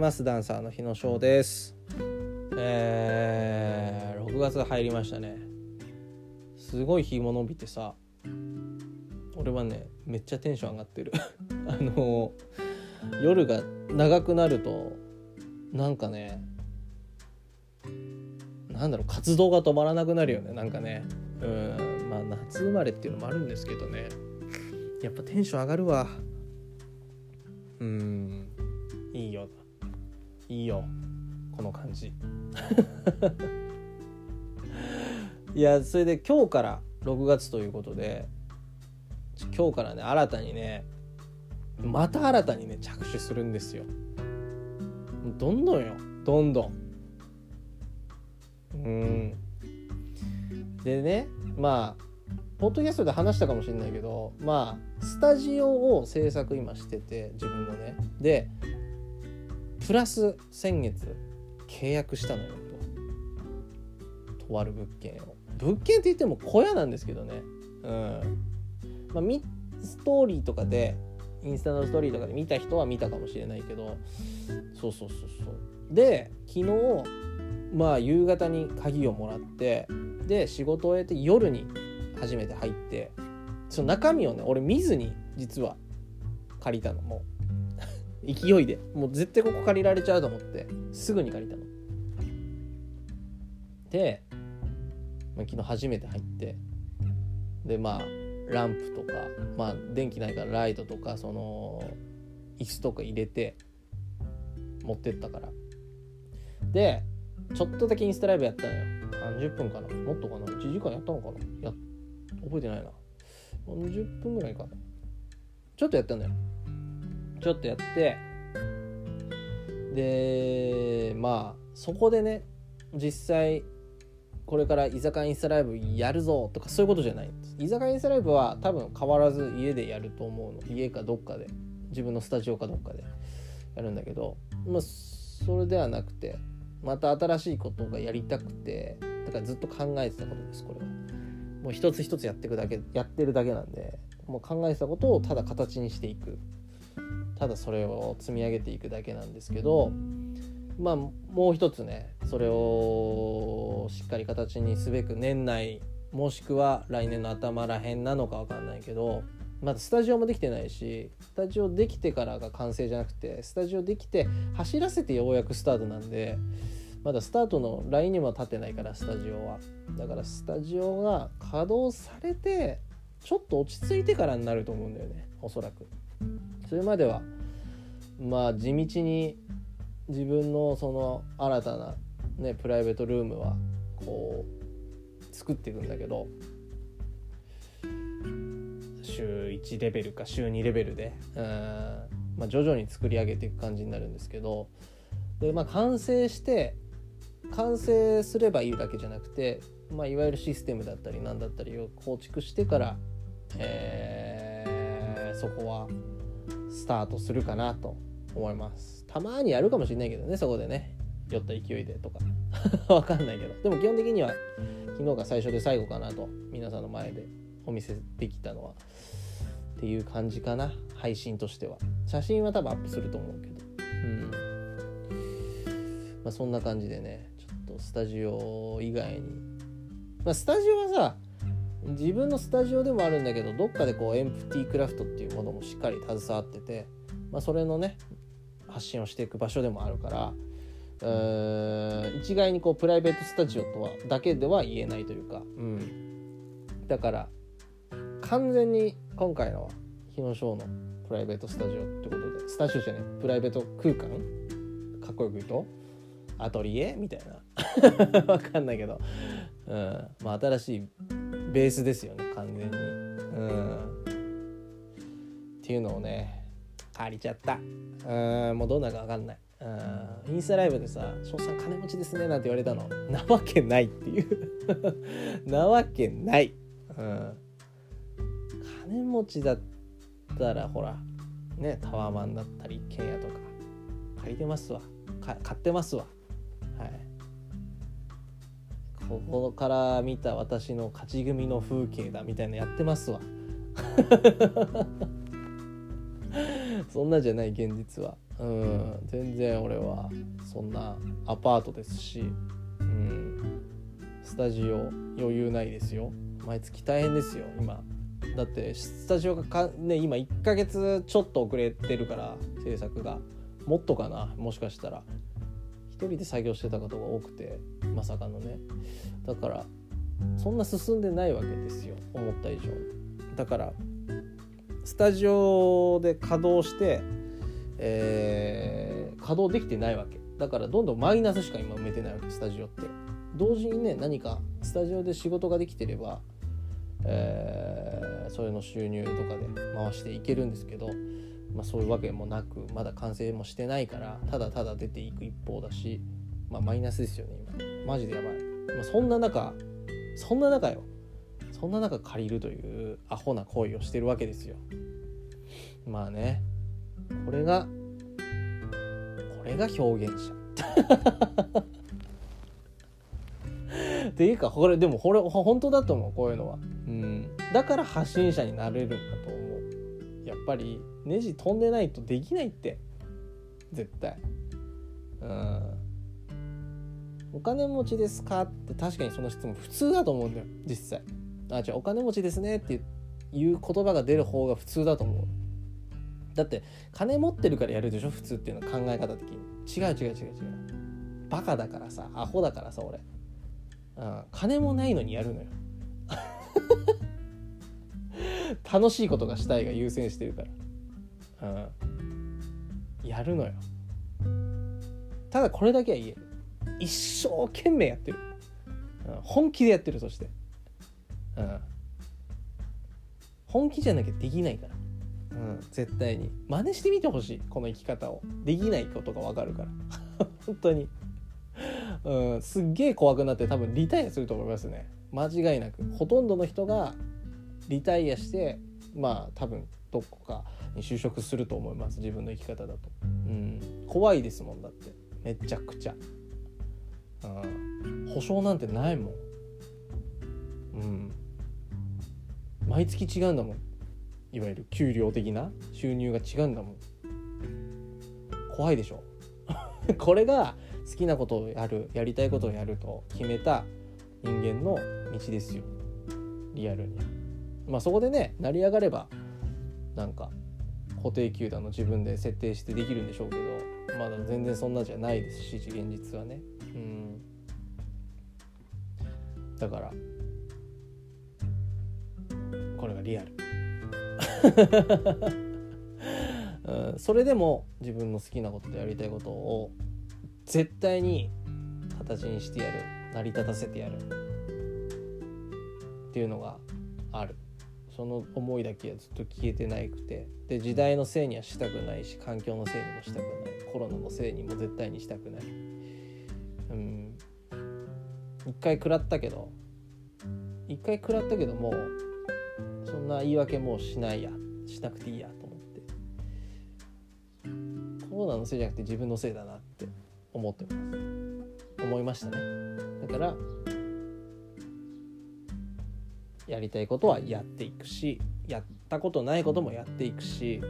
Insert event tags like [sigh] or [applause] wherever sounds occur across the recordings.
ます。ダンサーの日野翔です。えー、6月入りましたね。すごい日も伸びてさ。俺はねめっちゃテンション上がってる。[laughs] あの夜が長くなるとなんかねなんだろう活動が止まらなくなるよね。なんかね。うんまあ夏生まれっていうのもあるんですけどね。やっぱテンション上がるわ。うんいいよ。いいよ。この感じ。[laughs] いやそれで今日から6月ということで今日からね新たにねまた新たにね着手するんですよ。どんどんよ。どんどん。うん。でねまあポッドキャストで話したかもしれないけどまあスタジオを制作今してて自分のね。でプラス先月契約したのよと。とある物件を。物件って言っても小屋なんですけどね。うん。まあストーリーとかでインスタのストーリーとかで見た人は見たかもしれないけど。そうそうそうそう。で昨日まあ夕方に鍵をもらってで仕事を終えて夜に初めて入って。その中身をね俺見ずに実は借りたのもう。勢いで。もう絶対ここ借りられちゃうと思って。すぐに借りたの。で、まあ、昨日初めて入って。でまあランプとかまあ電気ないからライトとかその椅子とか入れて持ってったから。でちょっとだけインスタライブやったのよ。30分かな。もっとかな。1時間やったのかな。や覚えてないな。40分ぐらいか。なちょっとやったんだよ。ちょっとやって。でまあそこでね実際これから居酒屋インスタライブやるぞとかそういうことじゃないんです。居酒屋インスタライブは多分変わらず家でやると思うの。家かどっかで。自分のスタジオかどっかで。やるんだけど。まあそれではなくてまた新しいことがやりたくて。だからずっと考えてたことですこれは。もう一つ一つやってくだけやってるだけなんで。もう考えてたことをただ形にしていく。ただそれを積み上げていくだけなんですけどまあもう一つねそれをしっかり形にすべく年内もしくは来年の頭らへんなのか分かんないけどまだスタジオもできてないしスタジオできてからが完成じゃなくてスタジオできて走らせてようやくスタートなんでまだスタートのラインにも立ってないからスタジオは。だからスタジオが稼働されてちょっと落ち着いてからになると思うんだよねおそらく。それまではまあ地道に自分のその新たなねプライベートルームはこう作っていくんだけど週1レベルか週2レベルでうん、まあ、徐々に作り上げていく感じになるんですけどで、まあ、完成して完成すればいいだけじゃなくて、まあ、いわゆるシステムだったり何だったりを構築してから、えー、そこはスタートするかなと思います。たまにやるかもしれないけどねそこでね。酔った勢いでとか。[laughs] わかんないけど。でも基本的には昨日が最初で最後かなと皆さんの前でお見せできたのはっていう感じかな。配信としては。写真は多分アップすると思うけど。うん。まあそんな感じでねちょっとスタジオ以外に。まあスタジオはさ自分のスタジオでもあるんだけどどっかでこうエンプティークラフトっていうものもしっかり携わってて、まあ、それのね発信をしていく場所でもあるから一概にこうプライベートスタジオとはだけでは言えないというか、うん、だから完全に今回のは日野翔のプライベートスタジオってことでスタジオじゃないプライベート空間？かっこよく言うと？アトリエ？みたいな。[laughs] わかんないけど、うん。まあ、新しいベースですよね完全に、うん、っていうのをね借りちゃった。うん。もうどうなるか分かんない。うん。インスタライブでさ「翔さん金持ちですね」なんて言われたの。なわけないっていう。[laughs] なわけない、うん、金持ちだったらほらねタワーマンだったり一軒家とか借りてますわ。買ってますわ。はい。ここから見た私の勝ち組の風景だみたいなやってますわ。[laughs] そんなじゃない現実は、うん。全然俺はそんなアパートですし、うん、スタジオ余裕ないですよ。毎月大変ですよ今。だってスタジオがか、ね、今1ヶ月ちょっと遅れてるから制作が。もっとかなもしかしたら。人で作業してたことが多くてまさかのね。だからそんな進んでないわけですよ。思った以上。だからスタジオで稼働して、えー、稼働できてないわけ。だからどんどんマイナスしか今埋めてないわけ。スタジオって。同時にね何かスタジオで仕事ができてれば、えー、それの収入とかで回していけるんですけど、まあ、そういうわけもなくまだ完成もしてないからただただ出ていく一方だし、まあ、マイナスですよね今。マジでやばい、まあ、そんな中そんな中よ。そんな中借りるというアホな行為をしてるわけですよ。まあね。これがこれが表現者。っ [laughs] ていうかこれでもこれ本当だと思うこういうのは、うん、だから発信者になれるんだと思う。ぱりネジ飛んでないとできないって。絶対。うん。お金持ちですか？って確かにその質問普通だと思うんだよ。実際。あじゃあお金持ちですねっていう言葉が出る方が普通だと思う。だって金持ってるからやるでしょ？普通っていうのは考え方的に。違う違う違う違う。バカだからさアホだからさ俺、うん、金もないのにやるのよ。楽しいことがしたいが優先してるから、うん、やるのよ。ただこれだけは言える。一生懸命やってる、うん、本気でやってるそして、うん、本気じゃなきゃできないから。うん、絶対に。真似してみてほしい。この生き方を。できないことが分かるから。[laughs] 本当に、うん、すっげえ怖くなって多分リタイアすると思いますね。間違いなく。ほとんどの人がリタイアしてまあ多分どこかに就職すると思います。自分の生き方だと、うん、怖いですもんだって。めちゃくちゃ、うん、保証なんてないもん。うん。毎月違うんだもん。いわゆる給料的な収入が違うんだもん。怖いでしょ。[laughs] これが好きなことをやるやりたいことをやると決めた人間の道ですよ。リアルに。まあそこでね成り上がればなんか固定給だの自分で設定してできるんでしょうけどまだ全然そんなじゃないですし現実はね。うん。だからこれがリアル。[laughs] うん、それでも自分の好きなこととやりたいことを絶対に形にしてやる。成り立たせてやる。っていうのがある。その思いだけはずっと消えてないくてで時代のせいにはしたくないし環境のせいにもしたくない。コロナのせいにも絶対にしたくない。うん。一回食らったけど一回食らったけどもそんな言い訳もうしないや。しなくていいやと思って。コロナのせいじゃなくて自分のせいだなって思ってます。思いましたね。だからやりたいことはやっていくしやったことないこともやっていくし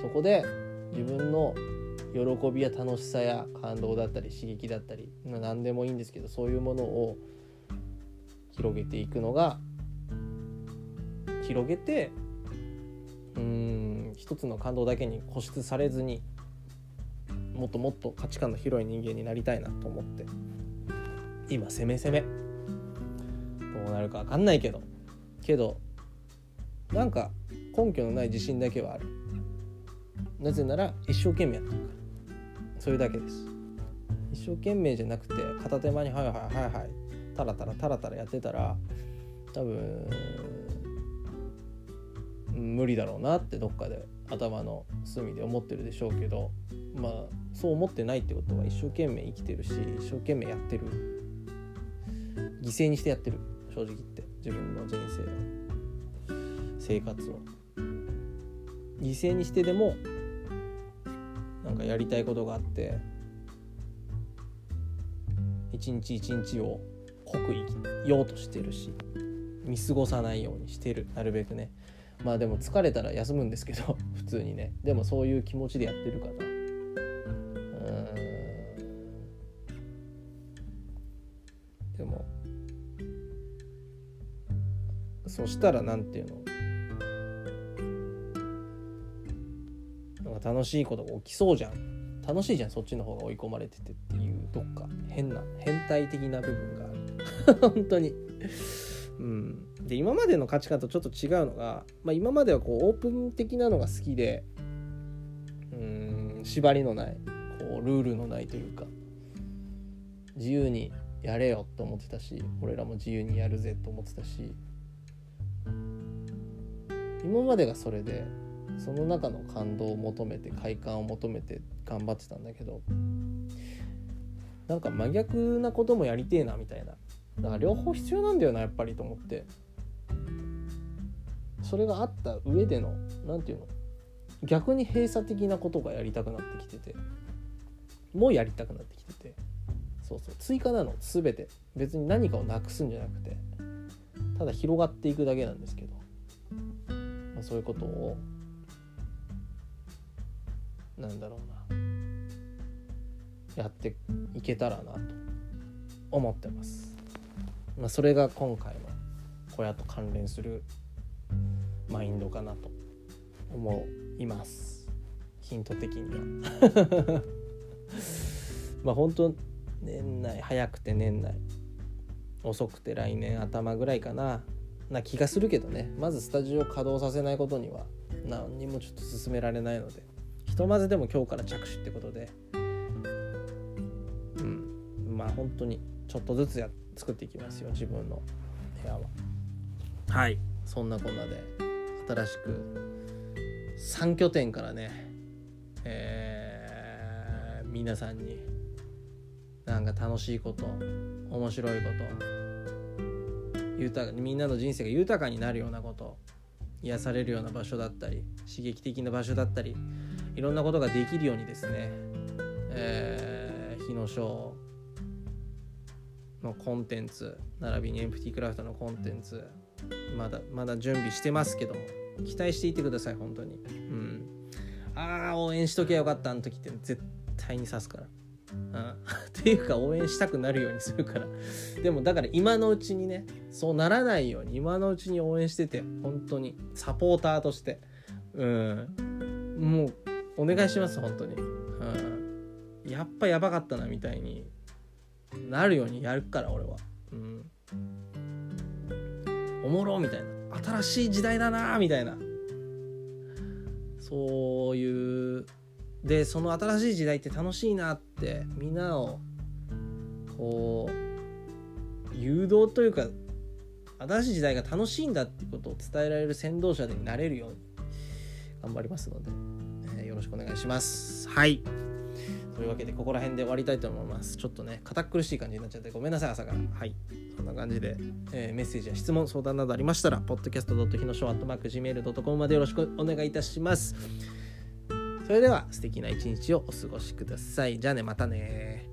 そこで自分の喜びや楽しさや感動だったり刺激だったり何でもいいんですけどそういうものを広げていくのが広げてうん一つの感動だけに固執されずにもっともっと価値観の広い人間になりたいなと思って今攻め攻めどうなるか分かんないけどけどなんか根拠のない自信だけはある。なぜなら一生懸命やってるから。それだけです。一生懸命じゃなくて片手間にはいはいはいはいタラタラタラタラやってたら多分無理だろうなってどっかで頭の隅で思ってるでしょうけどまあそう思ってないってことは一生懸命生きてるし一生懸命やってる。犠牲にしてやってる。正直言って。自分の人生を生活を犠牲にしてでもなんかやりたいことがあって一日一日を濃く生きようとしてるし見過ごさないようにしてる。なるべくね。まあでも疲れたら休むんですけど [laughs] 普通にね。でもそういう気持ちでやってるから。そしたら何ていうの？なんか楽しいことが起きそうじゃん。楽しいじゃんそっちの方が追い込まれててっていうどっか。変な変態的な部分がある。[laughs] 本当に。うん。で今までの価値観とちょっと違うのが、まあ、今まではこうオープン的なのが好きでうん縛りのないこうルールのないというか自由にやれよって思ってたし俺らも自由にやるぜと思ってたし今までがそれでその中の感動を求めて快感を求めて頑張ってたんだけどなんか真逆なこともやりてえなみたいな。だから両方必要なんだよなやっぱりと思って。それがあった上での何て言うの逆に閉鎖的なことがやりたくなってきててもうやりたくなってきてて。そうそう。追加なの全て。別に何かをなくすんじゃなくてただ広がっていくだけなんですけど、まあ、そういうことをなんだろうなやっていけたらなと思ってます。まあ、それが今回の小屋と関連するマインドかなと思います。ヒント的には。[laughs] まあ本当年内早くて年内。遅くて来年頭ぐらいかな。な気がするけどね。まずスタジオ稼働させないことには何にもちょっと進められないので。ひとまずでも今日から着手ってことで。うん。まあ本当にちょっとずつや作っていきますよ。自分の部屋は。はい。そんなこんなで。新しく。3拠点からね。えー、皆さんに。なんか楽しいこと。面白いこと豊かみんなの人生が豊かになるようなこと癒されるような場所だったり刺激的な場所だったりいろんなことができるようにですね、えー、日野翔のコンテンツ並びにエンプティクラフトのコンテンツまだまだ準備してますけども期待していてください本当に。うん。ああ応援しときゃよかったあの時って絶対に刺すから。うん、っていうか応援したくなるようにするから。[laughs] でもだから今のうちにねそうならないように今のうちに応援してて本当にサポーターとして。うん。もうお願いします本当に、うん、やっぱやばかったなみたいになるようにやるから俺は。うん。おもろみたいな。新しい時代だなみたいな。そういうでその新しい時代って楽しいなってみんなをこう誘導というか新しい時代が楽しいんだっていうことを伝えられる先導者になれるように頑張りますので、えー、よろしくお願いします。はい。というわけでここら辺で終わりたいと思います。ちょっとね堅苦しい感じになっちゃってごめんなさい朝からはい。そんな感じで、えー、メッセージや質問相談などありましたら podcast. ひのしょ .gmail.com までよろしくお願いいたします。それでは素敵な一日をお過ごしください。じゃあねまたね